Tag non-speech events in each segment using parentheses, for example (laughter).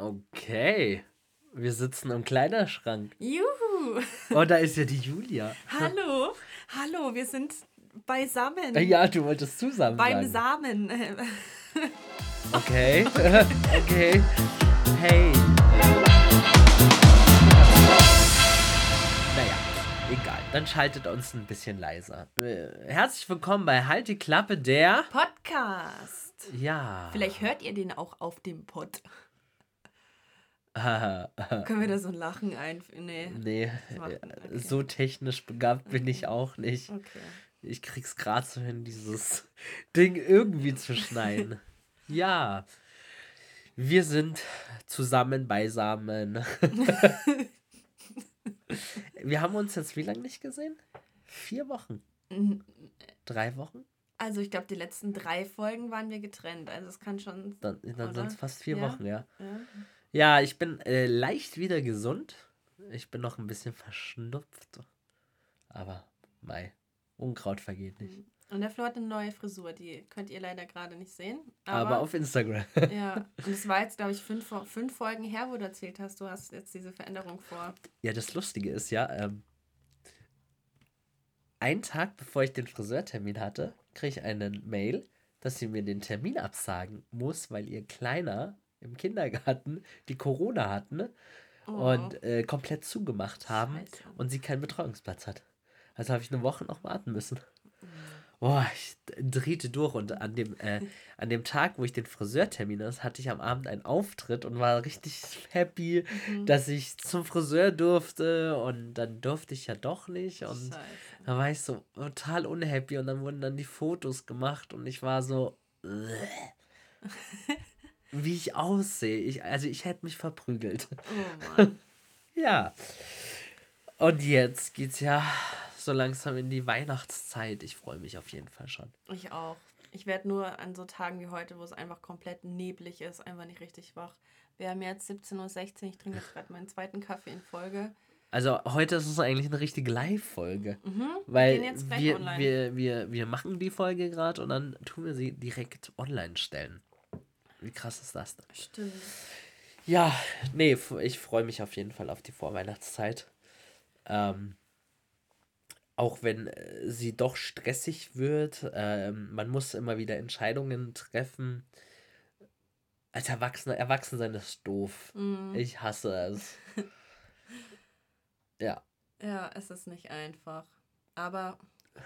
Okay. Wir sitzen im Kleiderschrank. Juhu! Oh, da ist ja die Julia. Hallo! Hallo, wir sind beisammen. Ja, du wolltest zusammen Beim sagen. Samen. Okay. (laughs) okay. Hey. Naja, egal. Dann schaltet uns ein bisschen leiser. Äh, Herzlich willkommen bei Halt die Klappe der. Podcast. Ja. Vielleicht hört ihr den auch auf dem Pod. Können wir da (laughs) so ein Lachen einfügen? Nee. nee, äh, okay. so technisch begabt bin ich auch nicht. Okay. Ich krieg's gerade so hin, dieses (laughs) Ding irgendwie zu schneiden. (laughs) ja. Wir sind zusammen beisammen. Wir haben uns jetzt wie lange nicht gesehen? Vier Wochen. Mhm. Drei Wochen? Also ich glaube, die letzten drei Folgen waren wir getrennt. Also es kann schon. Dann, dann sind es fast vier Ja. Wochen, ja. Ja. Ja, ich bin äh, leicht wieder gesund. Ich bin noch ein bisschen verschnupft. Aber, mei, Unkraut vergeht nicht. Und der Flo hat eine neue Frisur, die könnt ihr leider gerade nicht sehen. Aber, Aber, auf Instagram. (laughs) ja, (laughs) und es war jetzt, glaube ich, fünf, fünf Folgen her, wo du erzählt hast, du hast jetzt diese Veränderung vor. Ja, das Lustige ist ja, ähm, einen Tag bevor ich den Friseurtermin hatte, kriege ich eine Mail, dass sie mir den Termin absagen muss, weil ihr Kleiner im Kindergarten die Corona hatten und äh, komplett zugemacht haben Oh. Scheiße. und sie keinen Betreuungsplatz hat. Also habe ich eine Woche noch warten müssen. Mhm. Boah, ich drehte durch und an dem, äh, (laughs) an dem Tag, wo ich den Friseurtermin hatte, hatte ich am Abend einen Auftritt und war richtig happy, Mhm. dass ich zum Friseur durfte und dann durfte ich ja doch nicht und Scheiße. da war ich so total unhappy und dann wurden dann die Fotos gemacht und ich war so, (laughs) wie ich aussehe. Ich, also ich hätte mich verprügelt. Oh Mann. (laughs) Ja. Und jetzt geht's ja so langsam in die Weihnachtszeit. Ich freue mich auf jeden Fall schon. Ich auch. Ich werde nur an so Tagen wie heute, wo es einfach komplett neblig ist, einfach nicht richtig wach. Wir haben jetzt 17.16 Uhr, ich trinke jetzt gerade meinen zweiten Kaffee in Folge. Also heute ist es eigentlich eine richtige Live-Folge. Mhm. Weil gehen jetzt gleich wir, online. wir, wir, wir machen die Folge gerade und dann tun wir sie direkt online stellen. Wie krass ist das denn? Stimmt. Ja, nee, ich freue mich auf jeden Fall auf die Vorweihnachtszeit. Ähm, auch wenn äh, sie doch stressig wird, ähm, man muss immer wieder Entscheidungen treffen. Als Erwachsener, Erwachsensein ist doof. Mhm. Ich hasse es. (laughs) ja. Ja, es ist nicht einfach. Aber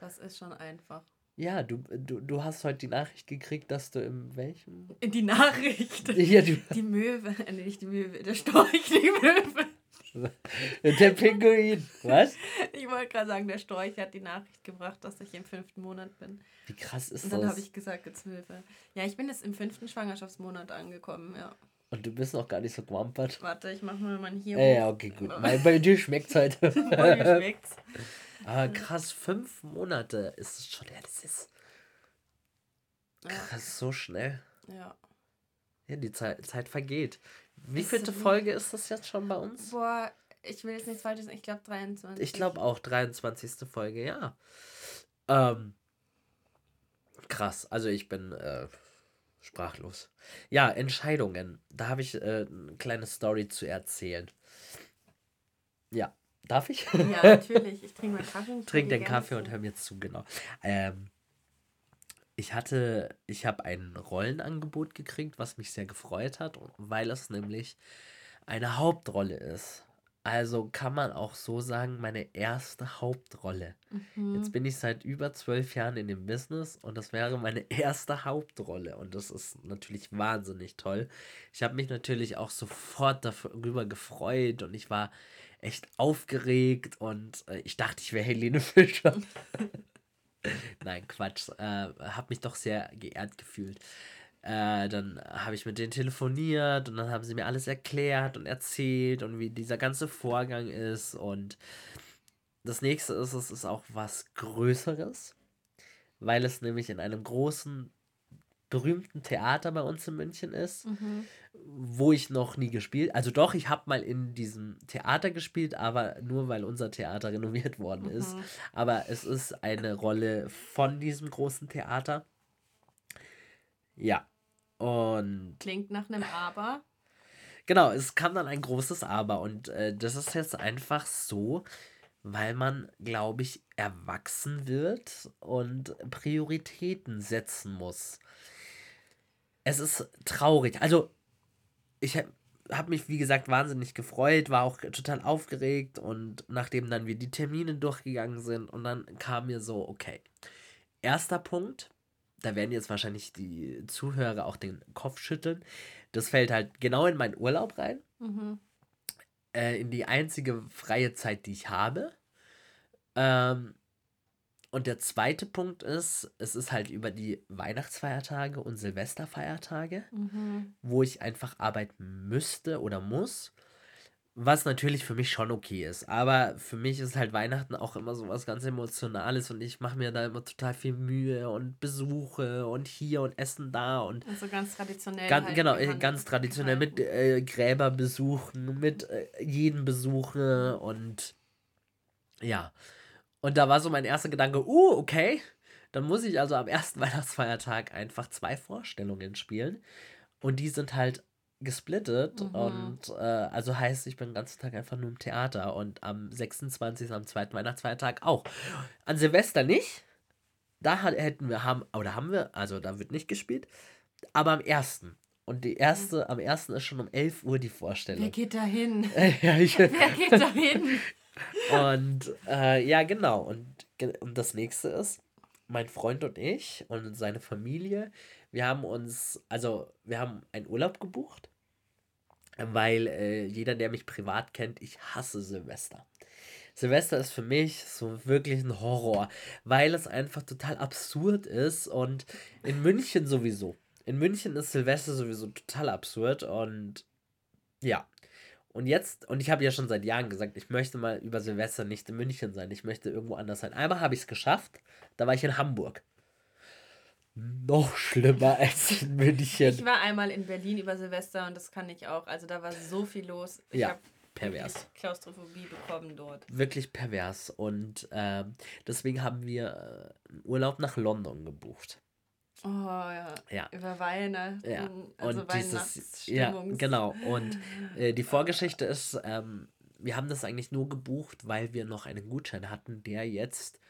das ist schon einfach. Ja, du, du, du hast heute die Nachricht gekriegt, dass du im welchem? Die Nachricht. (laughs) Ja, du, Die Möwe, (laughs) äh, nicht die Möwe, der Storch, (laughs) die Möwe. der Pinguin. Was? Ich wollte gerade sagen, der Storch hat die Nachricht gebracht, dass ich im fünften Monat bin. Wie krass ist Und dann das? habe ich gesagt, jetzt Möwe. Ja, ich bin jetzt im fünften Schwangerschaftsmonat angekommen, ja. Und du bist noch gar nicht so gewampert. Warte, ich mache mal mein hier Ja, ja, okay, gut. Weil bei dir schmeckt's halt. (laughs) Voll geschmeckt's. Aber krass, fünf Monate ist es schon. Ja, das ist Ja, krass, so schnell. ja. Ja, die Zeit, Zeit vergeht. Wie so- Folge ist das jetzt schon bei uns? Boah, ich will jetzt nichts Falsches sagen, ich glaube 23. Ich glaube auch 23. Folge, ja. Ähm, krass, also ich bin äh, sprachlos. Ja, Entscheidungen. Da habe ich äh, eine kleine Story zu erzählen. Ja, darf ich? Ja, (laughs) natürlich. Ich trinke meinen Kaffee. und Trink den Kaffee und hör mir zu, genau. Ähm, ich hatte, ich habe ein Rollenangebot gekriegt, was mich sehr gefreut hat, weil es nämlich eine Hauptrolle ist. Also kann man auch so sagen, meine erste Hauptrolle. Mhm. Jetzt bin ich seit über zwölf Jahren in dem Business und das wäre meine (laughs) erste Hauptrolle. Und das ist natürlich wahnsinnig toll. Ich habe mich natürlich auch sofort darüber gefreut und ich war echt aufgeregt und äh, ich dachte, ich wäre Helene (laughs) Fischer. (laughs) Nein, Quatsch. Äh, habe mich doch sehr geehrt gefühlt. Äh, dann habe ich mit denen telefoniert und dann haben sie mir alles erklärt und erzählt und wie dieser ganze Vorgang ist. Und das nächste ist, es ist auch was Größeres, weil es nämlich in einem großen, berühmten Theater bei uns in München ist, Mhm. wo ich noch nie gespielt. Also doch, ich habe mal in diesem Theater gespielt, aber nur weil unser Theater (laughs) renoviert worden ist. Mhm. Aber es ist eine Rolle von diesem großen Theater. Ja. Und Klingt nach einem Aber. genau, es kam dann ein großes Aber und äh, das ist jetzt einfach so, weil man, glaube ich, erwachsen wird und Prioritäten setzen muss. Es ist traurig. Also, ich habe hab mich, wie gesagt, wahnsinnig gefreut, war auch total aufgeregt und nachdem dann wir die Termine durchgegangen sind und dann kam mir so, okay, erster Punkt, da werden jetzt wahrscheinlich die Zuhörer auch den Kopf schütteln. Das fällt halt genau in meinen Urlaub rein. Mhm. Äh, in die einzige freie Zeit, die ich habe. Ähm, und der zweite Punkt ist, es ist halt über die Weihnachtsfeiertage und Silvesterfeiertage, mhm. wo ich einfach arbeiten müsste oder muss. Was natürlich für mich schon okay ist. Aber für mich ist halt Weihnachten auch immer so was ganz Emotionales und ich mache mir da immer total viel Mühe und Besuche und hier und Essen da und. Also ganz traditionell. Ganz, halt genau, ganz traditionell mit äh, Gräberbesuchen, mit äh, jeden Besuche und ja. Und da war so mein erster Gedanke, uh, okay. Dann muss ich also am ersten (laughs) Weihnachtsfeiertag einfach zwei Vorstellungen spielen. Und die sind halt gesplittet mhm. und äh, also heißt, ich bin den ganzen Tag einfach nur im Theater und am 26. am zweiten Weihnachtsfeiertag auch. An Silvester nicht. Da hätten wir, haben, oder haben wir, also da wird nicht gespielt, aber am ersten. Und die erste, am ersten ist schon um 11 Uhr die Vorstellung. Wer geht da hin? (laughs) ja, ich, (laughs) Wer geht da hin? und äh, ja, genau. Und, und das nächste ist, mein Freund und ich und seine Familie, wir haben uns, also wir haben einen Urlaub gebucht, weil äh, jeder, der mich privat kennt, ich hasse Silvester. Silvester ist für mich so wirklich ein Horror, weil es einfach total absurd ist und in München sowieso. In München ist Silvester sowieso total absurd und ja, und jetzt, und ich habe ja schon seit Jahren gesagt, ich möchte mal über Silvester nicht in München sein. Ich möchte irgendwo anders sein. Einmal habe ich es geschafft. Da war ich in Hamburg. Noch schlimmer als in München. Ich war einmal in Berlin über Silvester und das kann ich auch. Also da war so viel los. Ich ja, pervers. Klaustrophobie bekommen dort. Wirklich pervers. Und äh, deswegen haben wir äh, einen Urlaub nach London gebucht. Oh ja. ja. Über Weihnachten. Ja. Also und dieses, ja, genau. Und äh, die (laughs) Vorgeschichte ist, ähm, wir haben das eigentlich nur gebucht, weil wir noch einen Gutschein hatten, der jetzt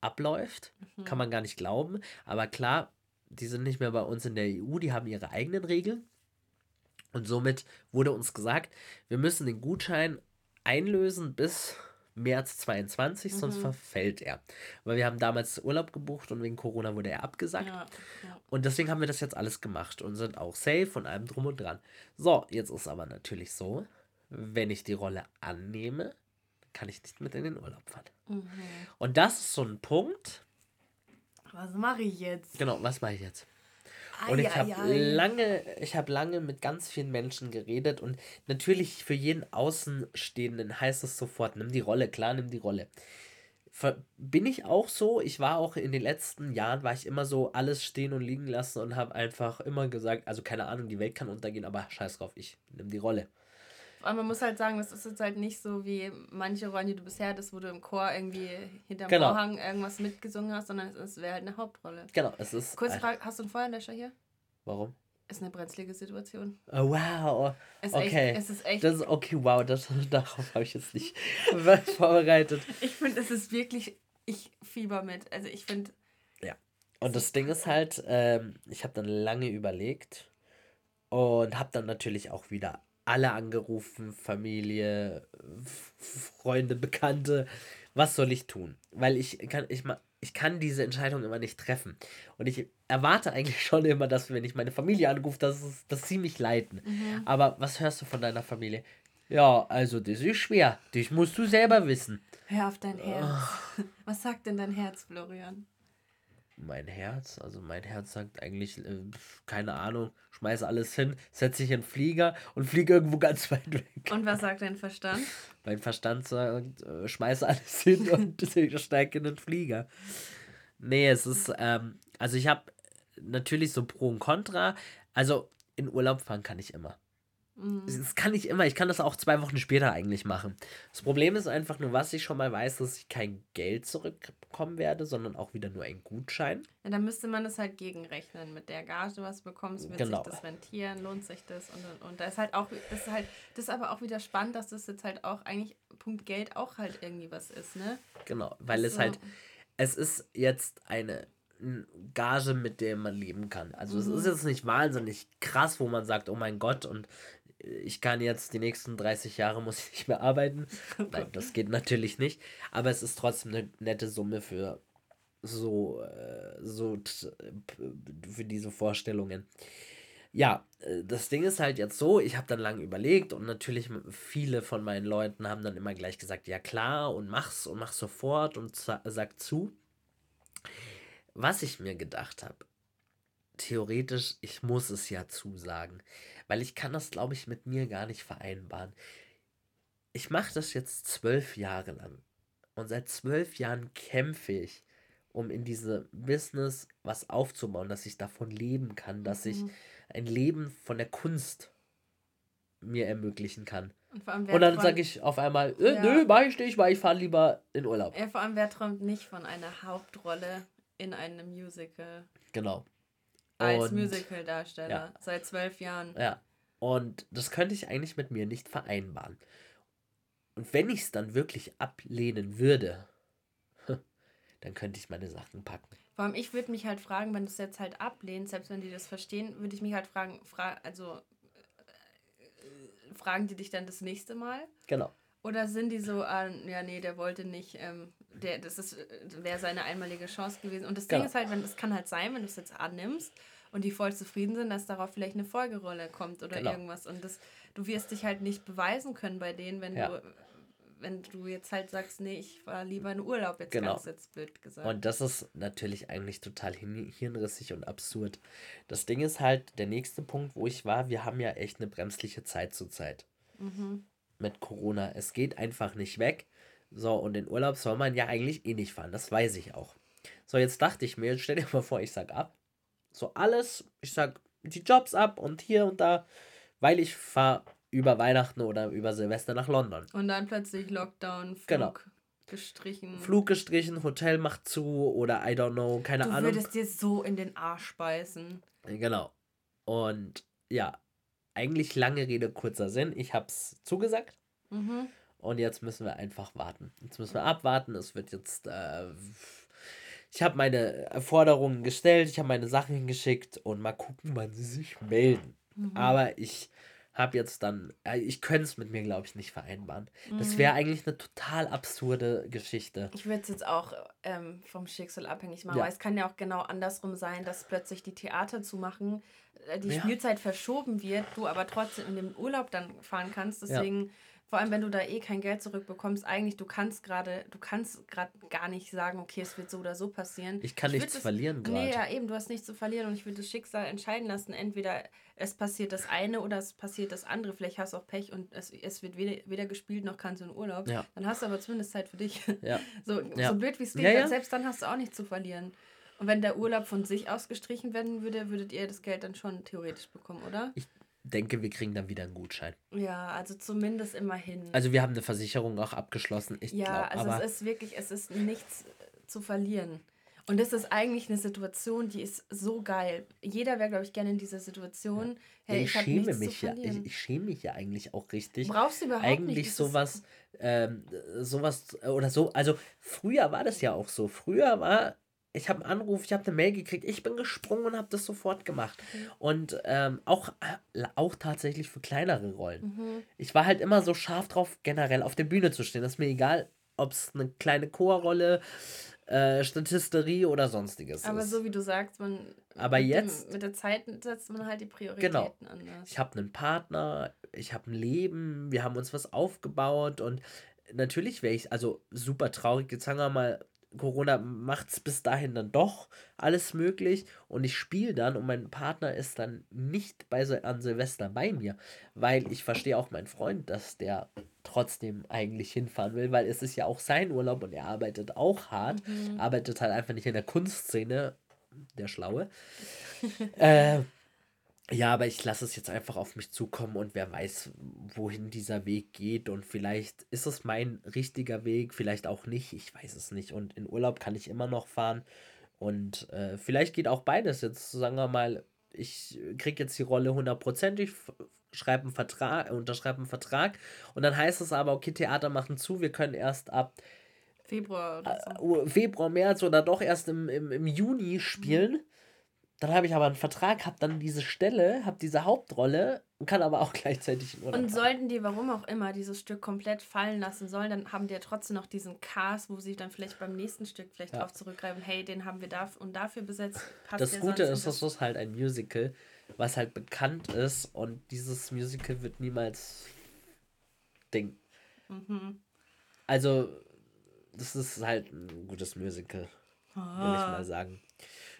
abläuft. Mhm. Kann man gar nicht glauben. Aber klar, die sind nicht mehr bei uns in der EU, die haben ihre eigenen Regeln. Und somit wurde uns gesagt, wir müssen den Gutschein einlösen bis März 22, mhm. sonst verfällt er. Weil wir haben damals Urlaub gebucht und wegen Corona wurde er abgesagt. Ja, ja. Und deswegen haben wir das jetzt alles gemacht und sind auch safe und allem drum und dran. So, jetzt ist aber natürlich so, wenn ich die Rolle annehme, kann ich nicht mit in den Urlaub fahren. Mhm. Und das ist so ein Punkt. Was mache ich jetzt? Genau, was mache ich jetzt? Und ich habe lange, ich habe lange mit ganz vielen Menschen geredet und natürlich für jeden Außenstehenden heißt es sofort, nimm die Rolle, klar, nimm die Rolle. Bin ich auch so, ich war auch in den letzten Jahren, war ich immer so alles stehen und liegen lassen und habe einfach immer gesagt, also keine Ahnung, die Welt kann untergehen, aber scheiß drauf, ich nimm die Rolle. Aber man muss halt sagen, das ist jetzt halt nicht so wie manche Rollen, die du bisher hattest, wo du im Chor irgendwie hinterm genau. Vorhang irgendwas mitgesungen hast, sondern es wäre halt eine Hauptrolle. Genau, es ist. Kurz Frage, hast du einen Feuerlöscher hier? Warum? Ist eine brenzlige Situation. Oh, wow. Es okay. Echt, es ist echt. Das ist okay, wow, das, (laughs) darauf habe ich jetzt nicht (laughs) vorbereitet. Ich finde, es ist wirklich. Ich fieber mit. Also ich finde. Ja. Und das Ding ist halt, ähm, ich habe dann lange überlegt und habe dann natürlich auch wieder alle angerufen, Familie, Freunde, Bekannte. Was soll ich tun? Weil ich kann, ich, ich kann diese Entscheidung immer nicht treffen. Und ich erwarte eigentlich (laughs) schon immer, dass, wenn ich meine Familie anrufe, dass, dass sie mich leiten. Mhm. Aber was hörst du von deiner Familie? Ja, also das ist schwer. Das musst du selber wissen. Hör auf dein Herz. Oh. (laughs) Was sagt denn dein Herz, Florian? Mein Herz, also mein Herz sagt eigentlich, äh, keine Ahnung, schmeiß alles hin, setze dich in den Flieger und fliege irgendwo (laughs) ganz weit weg. Und was sagt dein Verstand? Mein Verstand sagt, äh, schmeiß alles (laughs) hin und (laughs) steige in den Flieger. Nee, es ist, ähm, also ich habe natürlich so Pro und Contra. Also in Urlaub fahren kann ich immer. Mhm. Das kann ich immer, ich kann das auch zwei Wochen später eigentlich machen. Das Problem ist einfach nur, was ich schon mal weiß, dass ich kein Geld zurückbekommen werde, sondern auch wieder nur ein Gutschein. Ja, dann müsste man das halt gegenrechnen. Mit der Gage, was du bekommst, wird Genau. sich das rentieren, lohnt sich das und und und. Da ist halt auch, das ist halt, das ist aber auch wieder spannend, dass das jetzt halt auch eigentlich Punkt Geld auch halt irgendwie was ist, ne? Genau, weil es So. halt, es ist jetzt eine Gage, mit der man leben kann. Also es ist jetzt nicht wahnsinnig krass, wo man sagt, oh mein Gott, und ich kann jetzt die nächsten 30 Jahre muss ich nicht mehr arbeiten. (laughs) Nein, das geht natürlich nicht. Aber es ist trotzdem eine nette Summe für so, äh, so p- für diese Vorstellungen. Ja, äh, das Ding ist halt jetzt so, ich habe dann lange überlegt und natürlich viele von meinen Leuten haben dann immer gleich gesagt, ja klar und mach's und mach's sofort und sag zu. Was ich mir gedacht habe, theoretisch, ich muss es ja zusagen, weil ich kann das, glaube ich, mit mir gar nicht vereinbaren. Ich mache das jetzt zwölf Jahre lang und seit zwölf Jahren kämpfe ich, um in diese Business was aufzubauen, dass ich davon leben kann, dass ich Mhm. ein Leben von der Kunst mir ermöglichen kann. Und Und dann sage ich auf einmal, äh, Ja. nö, mach ich nicht, weil ich fahre lieber in Urlaub. Ja, vor allem, wer träumt nicht von einer Hauptrolle in einem Musical Genau. Als Musical-Darsteller ja. seit zwölf Jahren? Ja. Und das könnte ich eigentlich mit mir nicht vereinbaren. Und wenn ich es dann wirklich ablehnen würde, (laughs) dann könnte ich meine Sachen packen. Vor allem, ich würde mich halt fragen, wenn du es jetzt halt ablehnst, selbst wenn die das verstehen, würde ich mich halt fragen, fra also äh, fragen die dich dann das nächste Mal? Genau. Oder sind die so, ah, ja, nee, der wollte nicht, ähm, der, das ist, wäre seine einmalige Chance gewesen. Und das Ding Genau. ist halt, wenn es kann halt sein, wenn du es jetzt annimmst und die voll zufrieden sind, dass darauf vielleicht eine Folgerolle kommt oder Genau. irgendwas. Und das, du wirst dich halt nicht beweisen können bei denen, wenn Ja. du, wenn du jetzt halt sagst, nee, ich war lieber in Urlaub, jetzt Genau. ganz jetzt blöd gesagt. Und das ist natürlich eigentlich total hin- hirnrissig und absurd. Das Ding ist halt, der nächste Punkt, wo ich war, wir haben ja echt eine bremsliche Zeit zurzeit. mhm. Mit Corona. Es geht einfach nicht weg. So, und in Urlaub soll man ja eigentlich eh nicht fahren. Das weiß ich auch. So, jetzt dachte ich mir, stell dir mal vor, ich sag ab. So alles, ich sag die Jobs ab und hier und da, weil ich fahre über Weihnachten oder über Silvester nach London. Und dann plötzlich Lockdown, Flug Genau. gestrichen. Flug gestrichen, Hotel macht zu oder I don't know, keine Du Ahnung. würdest dir so in den Arsch beißen. Genau. Und ja, eigentlich lange Rede, kurzer Sinn. Ich hab's zugesagt. Mhm. Und jetzt müssen wir einfach warten. Jetzt müssen wir abwarten. Es wird jetzt. Äh, ich habe meine Forderungen gestellt, ich habe meine Sachen hingeschickt und mal gucken, wann sie sich melden. Mhm. Aber ich habe jetzt dann. Äh, ich könnte es mit mir, glaube ich, nicht vereinbaren. Das Mhm. wäre eigentlich eine total absurde Geschichte. Ich würde es jetzt auch ähm, vom Schicksal abhängig machen, Ja. weil es kann ja auch genau andersrum sein, dass plötzlich die Theater zumachen, äh, die Ja. Spielzeit verschoben wird, du aber trotzdem in den Urlaub dann fahren kannst. Deswegen, vor allem wenn du da eh kein Geld zurückbekommst, eigentlich du kannst gerade, du kannst gerade gar nicht sagen, okay, es wird so oder so passieren. Ich kann würd nichts das- verlieren Nee, gerade. ja, eben, du hast nichts zu verlieren und ich würde das Schicksal entscheiden lassen. Entweder es passiert das eine oder es passiert das andere. Vielleicht hast du auch Pech und es, es wird weder, weder gespielt noch kannst du in Urlaub. Ja. Dann hast du aber zumindest Zeit für dich. Ja. (laughs) So, Ja. so blöd wie es klingt, ja. selbst dann hast du auch nichts zu verlieren. Und wenn der Urlaub von sich aus gestrichen werden würde, würdet ihr das Geld dann schon theoretisch bekommen, oder? Ich denke, wir kriegen dann wieder einen Gutschein. Ja, also zumindest immerhin. Also wir haben eine Versicherung auch abgeschlossen. Ich ja, glaube, also aber es ist wirklich, es ist nichts äh, zu verlieren. Und das ist eigentlich eine Situation, die ist so geil. Jeder wäre, glaube ich, gerne in dieser Situation. Ja, Hey, ich, ich, schäme mich ja. Ich, ich schäme mich ja eigentlich auch richtig. Brauchst du überhaupt nicht. eigentlich ist- sowas, ähm, sowas äh, oder so. Also früher war das ja auch so. Früher war, ich habe einen Anruf, ich habe eine Mail gekriegt, ich bin gesprungen und habe das sofort gemacht. Und ähm, auch, äh, auch tatsächlich für kleinere Rollen. Mhm. Ich war halt immer so scharf drauf, generell auf der Bühne zu stehen. Das ist mir egal, ob es eine kleine Chorrolle, äh, Statisterie oder sonstiges Aber ist. so wie du sagst, man. Aber mit jetzt- Dem, mit der Zeit setzt man halt die Prioritäten anders. Ich habe einen Partner, ich habe ein Leben, wir haben uns was aufgebaut und natürlich wäre ich, also super traurig, jetzt sagen wir mal, Corona macht es bis dahin dann doch alles möglich und ich spiele dann und mein Partner ist dann nicht bei Sil- an Silvester bei mir, weil ich verstehe auch meinen Freund, dass der trotzdem eigentlich hinfahren will, weil es ist ja auch sein Urlaub und er arbeitet auch hart, Mhm. arbeitet halt einfach nicht in der Kunstszene, der Schlaue. (laughs) äh, Ja, aber ich lasse es jetzt einfach auf mich zukommen und wer weiß, wohin dieser Weg geht. Und vielleicht ist es mein richtiger Weg, vielleicht auch nicht. Ich weiß es nicht. Und in Urlaub kann ich immer noch fahren. Und äh, vielleicht geht auch beides. Jetzt sagen wir mal, ich kriege jetzt die Rolle hundertprozentig, schreibe einen Vertrag, unterschreibe einen Vertrag. Und dann heißt es aber, okay, Theater machen zu, wir können erst ab Februar oder so. Äh, Februar, März oder doch erst im, im, im Juni spielen. Mhm. Dann habe ich aber einen Vertrag, habe dann diese Stelle, habe diese Hauptrolle und kann aber auch (laughs) gleichzeitig in Und sollten die, warum auch immer, dieses Stück komplett fallen lassen sollen, dann haben die ja trotzdem noch diesen Cast, wo sie dann vielleicht beim nächsten Stück vielleicht ja. drauf zurückgreifen, hey, den haben wir da und dafür besetzt. Das Gute ist, das ist halt ein Musical, was halt bekannt ist und dieses Musical wird niemals Ding. Mhm. Also, das ist halt ein gutes Musical, ah. will ich mal sagen.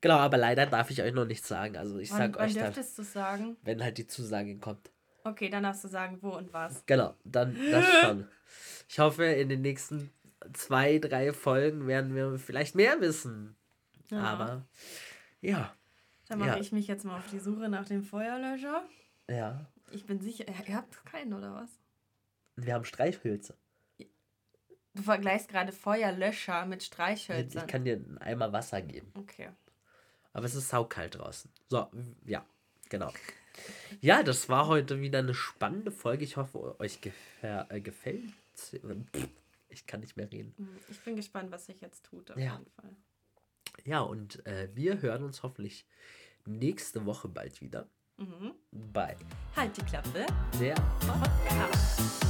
Genau, aber leider darf ich euch noch nichts sagen. Also ich wann, sag wann euch dürftest du sagen? Wenn halt die Zusage kommt. Okay, dann darfst du sagen, wo und was. Genau, dann das schon. Ich hoffe, in den nächsten zwei, drei Folgen werden wir vielleicht mehr wissen. Ja. Aber ja. Dann mache ja. ich mich jetzt mal auf die Suche nach dem Feuerlöscher. Ja. Ich bin sicher, ihr habt keinen, oder was? Wir haben Streichhölzer. Du vergleichst gerade Feuerlöscher mit Streichhölzern. Ich kann dir einen Eimer Wasser geben. Okay. Aber es ist saukalt draußen. So, ja, genau. Ja, das war heute wieder eine spannende Folge. Ich hoffe, euch gefä äh, gefällt. Ich kann nicht mehr reden. Mhm, ich bin gespannt, was sich jetzt tut, auf ja. jeden Fall. Ja, und äh, wir hören uns hoffentlich nächste Woche bald wieder. Mhm. Bei Halt die Klappe. Der Podcast.